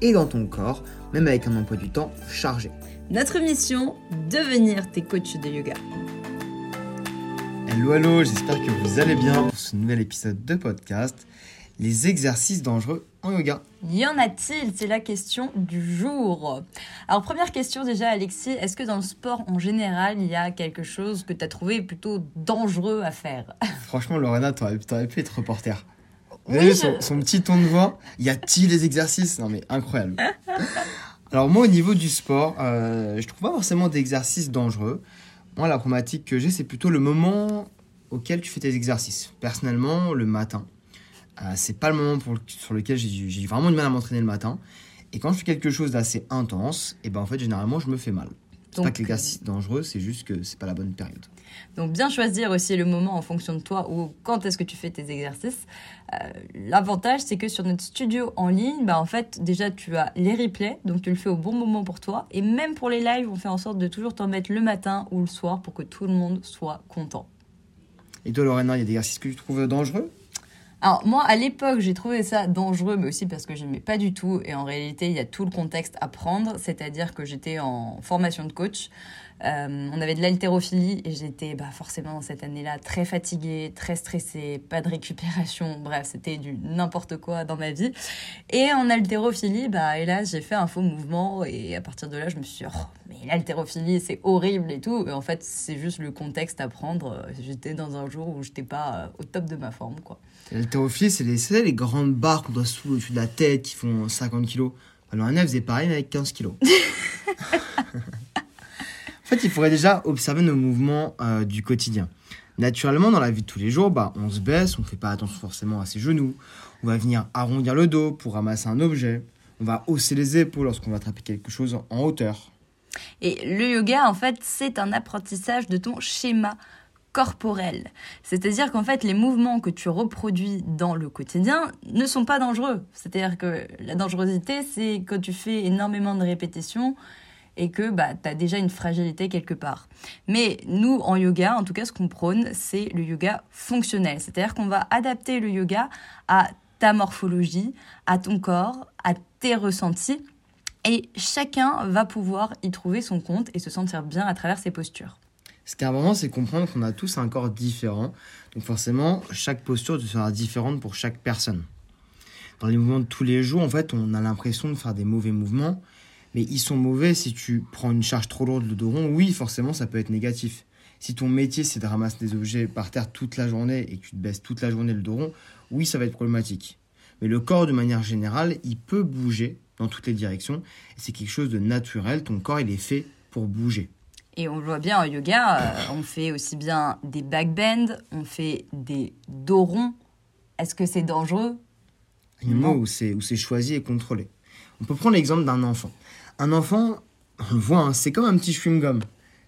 et dans ton corps, même avec un emploi du temps chargé. Notre mission, devenir tes coachs de yoga. Hello, hello, j'espère que vous allez bien pour ce nouvel épisode de podcast, les exercices dangereux en yoga. Y en a-t-il? C'est la question du jour. Alors première question déjà Alexis, est-ce que dans le sport en général, il y a quelque chose que tu as trouvé plutôt dangereux à faire? Franchement, Lorena, t'aurais aurais pu être reporter. Vous Oui, avez je- son, son petit ton de voix Y a-t-il des exercices Non mais incroyable. Alors moi au niveau du sport, euh, je trouve pas forcément d'exercices dangereux. Moi la problématique que j'ai c'est plutôt le moment auquel tu fais tes exercices. Personnellement le matin, euh, c'est pas le moment pour le- sur lequel j'ai j'ai vraiment du mal à m'entraîner le matin. Et quand je fais quelque chose d'assez intense, et ben en fait généralement je me fais mal. C'est pas que l'exercice est dangereux, c'est juste que c'est pas la bonne période. Donc bien choisir aussi le moment en fonction de toi ou quand est-ce que tu fais tes exercices. Euh, L'avantage c'est que sur notre studio en ligne, bah en fait déjà tu as les replays, donc tu le fais au bon moment pour toi. Et même pour les lives, on fait en sorte de toujours t'en mettre le matin ou le soir pour que tout le monde soit content. Et toi Lorena, il y a des exercices que tu trouves dangereux? Alors moi à l'époque j'ai trouvé ça dangereux mais aussi parce que je n'aimais pas du tout. Et en réalité il y a tout le contexte à prendre, c'est-à-dire que j'étais en formation de coach, Euh, on avait de l'haltérophilie et j'étais bah, forcément dans cette année-là très fatiguée, très stressée, pas de récupération, bref c'était du n'importe quoi dans ma vie. Et en haltérophilie, bah hélas j'ai fait un faux mouvement et à partir de là je me suis dit oh, mais l'haltérophilie c'est horrible et tout et en fait c'est juste le contexte à prendre. J'étais dans un jour où j'étais pas au top de ma forme quoi. L'haltérophilie, c'est les, les grandes barres qu'on doit soulever au-dessus de la tête qui font 50 kilos. Alors, un faisait pareil, mais avec 15 kilos. fait, il faudrait déjà observer nos mouvements euh, du quotidien. Naturellement, dans la vie de tous les jours, bah, on se baisse, on ne fait pas attention forcément à ses genoux. On va venir arrondir le dos pour ramasser un objet. On va hausser les épaules lorsqu'on va attraper quelque chose en hauteur. Et le yoga, en fait, c'est un apprentissage de ton schéma corporel. C'est-à-dire qu'en fait, les mouvements que tu reproduis dans le quotidien ne sont pas dangereux. C'est-à-dire que la dangerosité, c'est quand tu fais énormément de répétitions et que bah, tu as déjà une fragilité quelque part. Mais nous, en yoga, en tout cas, ce qu'on prône, c'est le yoga fonctionnel. C'est-à-dire qu'on va adapter le yoga à ta morphologie, à ton corps, à tes ressentis. Et chacun va pouvoir y trouver son compte et se sentir bien à travers ses postures. Ce qui est important, c'est comprendre qu'on a tous un corps différent. Donc forcément, chaque posture sera différente pour chaque personne. Dans les mouvements de tous les jours, en fait, on a l'impression de faire des mauvais mouvements. Mais ils sont mauvais si tu prends une charge trop lourde le dos rond. Oui, forcément, ça peut être négatif. Si ton métier, c'est de ramasser des objets par terre toute la journée et que tu te baisses toute la journée le dos rond, oui, ça va être problématique. Mais le corps, de manière générale, il peut bouger dans toutes les directions. C'est quelque chose de naturel. Ton corps, il est fait pour bouger. Et on le voit bien en yoga, euh, on fait aussi bien des backbends, on fait des dos ronds. Est-ce que c'est dangereux? Il y a un moment où c'est choisi et contrôlé. On peut prendre l'exemple d'un enfant. Un enfant, on le voit, hein, c'est comme un petit chewing-gum.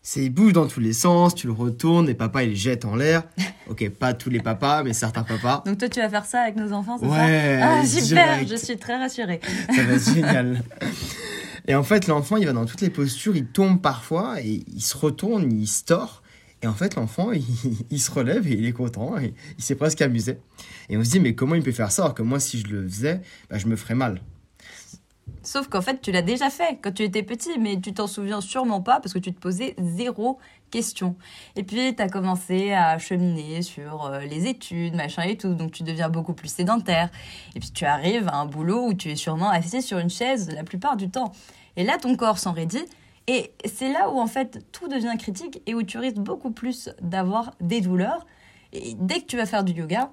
C'est il bouge dans tous les sens, tu le retournes et papa il le jette en l'air. Ok, pas tous les papas, mais certains papas. Donc toi tu vas faire ça avec nos enfants, c'est Ouais, ça Ah super, direct. je suis très rassurée. Ça va être génial. Et en fait, l'enfant, il va dans toutes les postures, il tombe parfois et il se retourne, il se tord. Et en fait, l'enfant, il, il se relève et il est content et il s'est presque amusé. Et on se dit, mais comment il peut faire ça alors que moi, si je le faisais, bah, je me ferais mal. Sauf qu'en fait tu l'as déjà fait quand tu étais petit, mais tu t'en souviens sûrement pas parce que tu te posais zéro question. Et puis tu as commencé à cheminer sur euh, les études, machin et tout, donc tu deviens beaucoup plus sédentaire. Et puis tu arrives à un boulot où tu es sûrement assis sur une chaise la plupart du temps. Et là ton corps s'enraidit. Et c'est là où en fait tout devient critique et où tu risques beaucoup plus d'avoir des douleurs. Et dès que tu vas faire du yoga,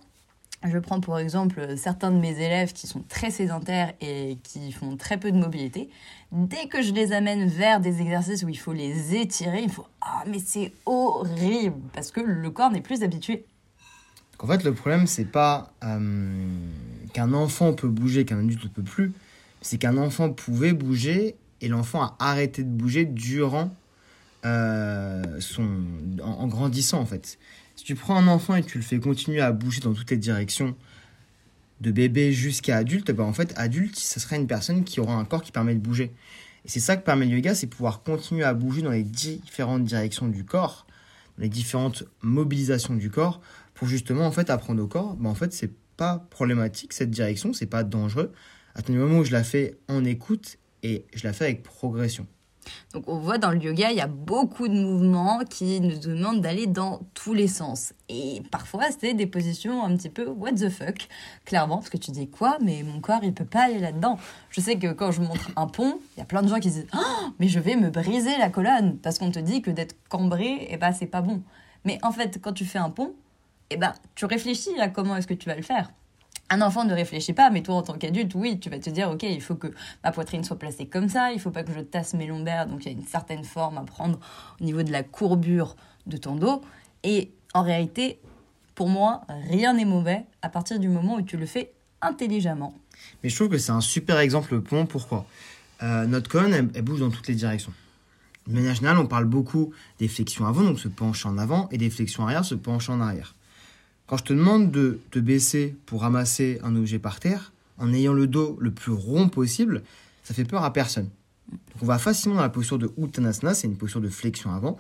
je prends pour exemple certains de mes élèves qui sont très sédentaires et qui font très peu de mobilité. Dès que je les amène vers des exercices où il faut les étirer, il faut Ah, mais c'est horrible Parce que le corps n'est plus habitué. En fait, le problème, c'est pas euh, qu'un enfant peut bouger, qu'un adulte ne peut plus. C'est qu'un enfant pouvait bouger et l'enfant a arrêté de bouger durant euh, son, en grandissant en fait. Si tu prends un enfant et tu le fais continuer à bouger dans toutes les directions, de bébé jusqu'à adulte, ben en fait, adulte, ce sera une personne qui aura un corps qui permet de bouger. Et c'est ça que permet le yoga, c'est pouvoir continuer à bouger dans les différentes directions du corps, dans les différentes mobilisations du corps, pour justement en fait apprendre au corps, ben en fait c'est pas problématique cette direction, c'est pas dangereux. À tel moment où je la fais en écoute et je la fais avec progression. Donc on voit dans le yoga, il y a beaucoup de mouvements qui nous demandent d'aller dans tous les sens. Et parfois, c'est des positions un petit peu what the fuck, clairement, parce que tu dis quoi, mais mon corps, il peut pas aller là-dedans. Je sais que quand je montre un pont, il y a plein de gens qui disent oh, mais je vais me briser la colonne, parce qu'on te dit que d'être cambré, eh ben, c'est pas bon. Mais en fait, quand tu fais un pont, eh ben, tu réfléchis à comment est-ce que tu vas le faire. Un enfant ne réfléchit pas, mais toi en tant qu'adulte, oui, tu vas te dire, ok, il faut que ma poitrine soit placée comme ça, il faut pas que je tasse mes lombaires, donc il y a une certaine forme à prendre au niveau de la courbure de ton dos. Et en réalité, pour moi, rien n'est mauvais à partir du moment où tu le fais intelligemment. Mais je trouve que c'est un super exemple pont. Pourquoi euh, Notre colonne, elle, elle, bouge dans toutes les directions. De manière générale, on parle beaucoup des flexions avant, donc se pencher en avant, et des flexions arrière, se pencher en arrière. Quand je te demande de te baisser pour ramasser un objet par terre, en ayant le dos le plus rond possible, ça fait peur à personne. Donc on va facilement dans la posture de Uttanasana, c'est une posture de flexion avant.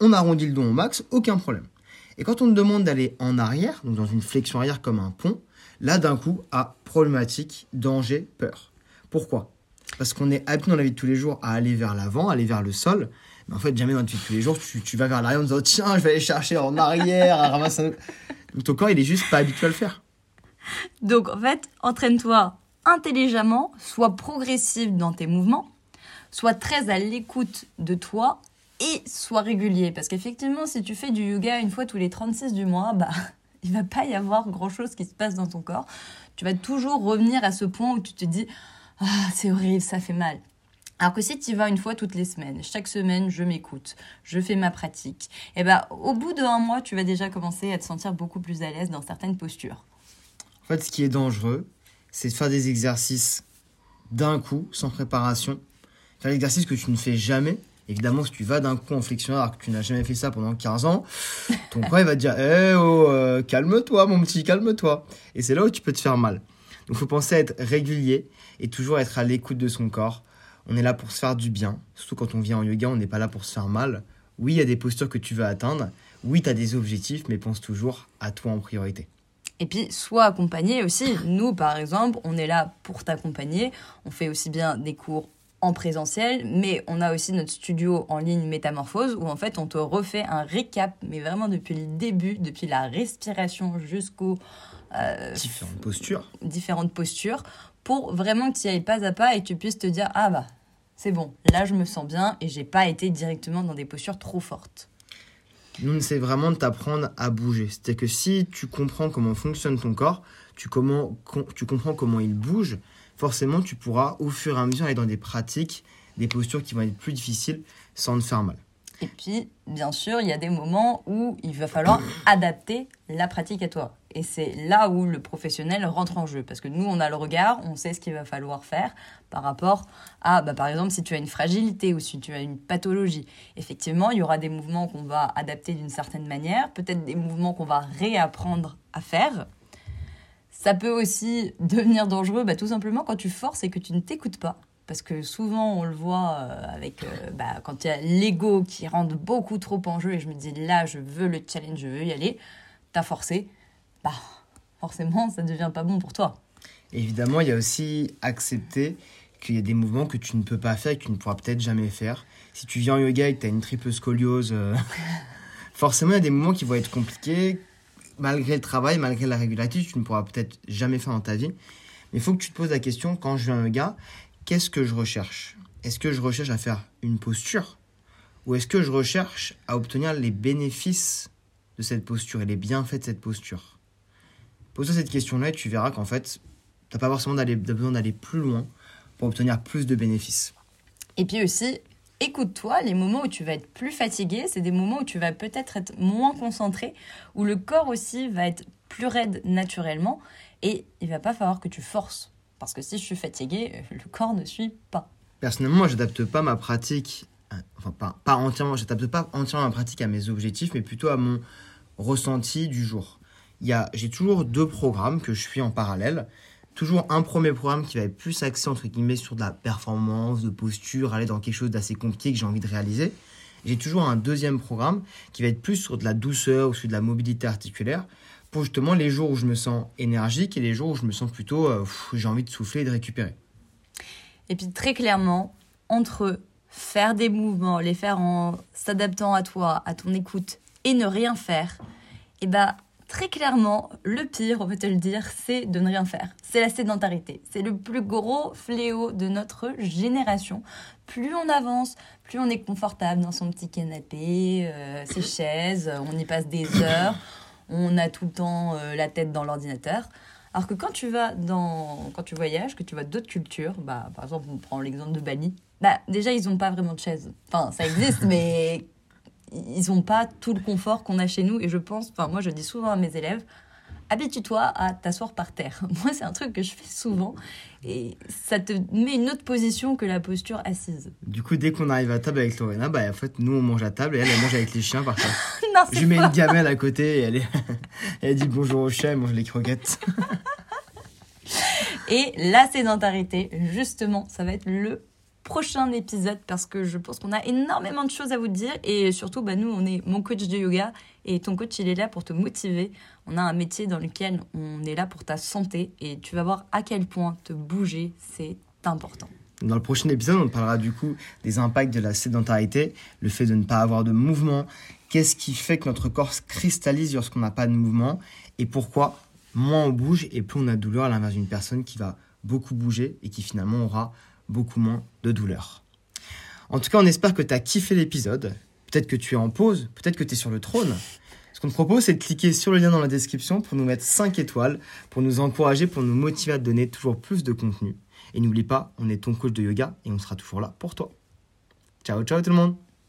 On arrondit le dos au max, aucun problème. Et quand on te demande d'aller en arrière, donc dans une flexion arrière comme un pont, là d'un coup, à problématique, danger, peur. Pourquoi? Parce qu'on est habitué dans la vie de tous les jours à aller vers l'avant, aller vers le sol. Mais en fait, jamais dans la vie de tous les jours, tu, tu vas vers l'arrière en disant tiens, je vais aller chercher en arrière, à ramasser un... Ton corps, il est juste pas habitué à le faire. Donc en fait, entraîne-toi intelligemment, sois progressif dans tes mouvements, sois très à l'écoute de toi et sois régulier. Parce qu'effectivement, si tu fais du yoga une fois tous les 36 du mois, bah, il va pas y avoir grand-chose qui se passe dans ton corps. Tu vas toujours revenir à ce point où tu te dis ah, c'est horrible, ça fait mal. Alors que si tu vas une fois toutes les semaines, chaque semaine je m'écoute, je fais ma pratique, et ben au bout d'un mois, tu vas déjà commencer à te sentir beaucoup plus à l'aise dans certaines postures. En fait, ce qui est dangereux, c'est de faire des exercices d'un coup, sans préparation. Faire l'exercice que tu ne fais jamais. Évidemment, si tu vas d'un coup en flexion alors que tu n'as jamais fait ça pendant 15 ans, ton corps va te dire Eh oh, euh, calme-toi, mon petit, calme-toi. Et c'est là où tu peux te faire mal. Donc, il faut penser à être régulier et toujours être à l'écoute de son corps on est là pour se faire du bien. Surtout quand on vient en yoga, on n'est pas là pour se faire mal. Oui, il y a des postures que tu veux atteindre. Oui, tu as des objectifs, mais pense toujours à toi en priorité. Et puis, sois accompagné aussi. Nous, par exemple, on est là pour t'accompagner. On fait aussi bien des cours en présentiel, mais on a aussi notre studio en ligne Métamorphose où en fait on te refait un récap, mais vraiment depuis le début, depuis la respiration jusqu'aux euh, différentes postures. Différentes postures pour vraiment que tu y ailles pas à pas et que tu puisses te dire ah bah c'est bon, là je me sens bien et j'ai pas été directement dans des postures trop fortes. Nous, c'est vraiment de t'apprendre à bouger. C'est-à-dire que si tu comprends comment fonctionne ton corps, tu, comment, tu comprends comment il bouge, forcément tu pourras au fur et à mesure aller dans des pratiques, des postures qui vont être plus difficiles sans te faire mal. Et puis, bien sûr, il y a des moments où il va falloir adapter la pratique à toi. Et c'est là où le professionnel rentre en jeu. Parce que nous, on a le regard, on sait ce qu'il va falloir faire par rapport à, bah, par exemple, si tu as une fragilité ou si tu as une pathologie. Effectivement, il y aura des mouvements qu'on va adapter d'une certaine manière, peut-être des mouvements qu'on va réapprendre à faire. Ça peut aussi devenir dangereux bah, tout simplement quand tu forces et que tu ne t'écoutes pas parce que souvent on le voit euh, avec euh, bah, quand il y a l'ego qui rentre beaucoup trop en jeu et je me dis là je veux le challenge, je veux y aller, t'as forcé, bah forcément ça devient pas bon pour toi. Évidemment, il y a aussi accepter qu'il y a des mouvements que tu ne peux pas faire et que tu ne pourras peut-être jamais faire. Si tu viens en yoga et que tu as une triple scoliose, euh, forcément il y a des moments qui vont être compliqués. Malgré le travail, malgré la régularité, tu ne pourras peut-être jamais faire dans ta vie. Mais il faut que tu te poses la question, quand je viens en yoga, qu'est-ce que je recherche? Est-ce que je recherche à faire une posture? Ou est-ce que je recherche à obtenir les bénéfices de cette posture et les bienfaits de cette posture? Pose-toi cette question-là et tu verras qu'en fait, tu n'as pas forcément besoin d'aller plus loin pour obtenir plus de bénéfices. Et puis aussi, écoute-toi, les moments où tu vas être plus fatigué, c'est des moments où tu vas peut-être être moins concentré, où le corps aussi va être plus raide naturellement et il va pas falloir que tu forces parce que si je suis fatiguée, le corps ne suit pas. Personnellement, moi, j'adapte pas ma pratique, euh, enfin pas, entièrement, j'adapte pas entièrement ma pratique à mes objectifs, mais plutôt à mon ressenti du jour. J'ai toujours deux programmes que je suis en parallèle. Toujours un premier programme qui va être plus axé entre guillemets sur de la performance, de posture, aller dans quelque chose d'assez compliqué que j'ai envie de réaliser. J'ai toujours un deuxième programme qui va être plus sur de la douceur ou sur de la mobilité articulaire pour justement les jours où je me sens énergique et les jours où je me sens plutôt euh, j'ai envie de souffler et de récupérer. Et puis très clairement, entre faire des mouvements, les faire en s'adaptant à toi, à ton écoute, et ne rien faire, et bah très clairement, le pire, on peut te le dire, c'est de ne rien faire. C'est la sédentarité. C'est le plus gros fléau de notre génération. Plus on avance, plus on est confortable dans son petit canapé, euh, ses chaises, on y passe des heures, on a tout le temps euh, la tête dans l'ordinateur. Alors que quand tu vas dans, quand tu voyages, que tu vas d'autres cultures, bah, par exemple, on prend l'exemple de Bali, bah, déjà, ils n'ont pas vraiment de chaise. Enfin, ça existe, mais ils n'ont pas tout le confort qu'on a chez nous. Et je pense, enfin, moi, je dis souvent à mes élèves, habitue-toi à t'asseoir par terre. Moi, c'est un truc que je fais souvent. Et ça te met une autre position que la posture assise. Du coup, dès qu'on arrive à table avec Lorena, bah, en fait, nous, on mange à table et elle, elle mange avec les chiens par terre. non, Je mets pas... une gamelle à côté et elle, est... elle dit bonjour au chat, elle mange les croquettes. Et la sédentarité, justement, ça va être le prochain épisode parce que je pense qu'on a énormément de choses à vous dire. Et surtout bah, nous on est mon coach de yoga et ton coach il est là pour te motiver. On a un métier dans lequel on est là pour ta santé et tu vas voir à quel point te bouger c'est important. Dans le prochain épisode, on parlera du coup des impacts de la sédentarité, le fait de ne pas avoir de mouvement, qu'est-ce qui fait que notre corps se cristallise lorsqu'on n'a pas de mouvement, et pourquoi moins on bouge et plus on a de douleur à l'inverse d'une personne qui va beaucoup bouger et qui finalement aura beaucoup moins de douleur. En tout cas, on espère que tu as kiffé l'épisode. Peut-être que tu es en pause, peut-être que tu es sur le trône. Ce qu'on te propose, c'est de cliquer sur le lien dans la description pour nous mettre 5 étoiles, pour nous encourager, pour nous motiver à donner toujours plus de contenu. Et n'oublie pas, on est ton coach de yoga et on sera toujours là pour toi. Ciao, ciao tout le monde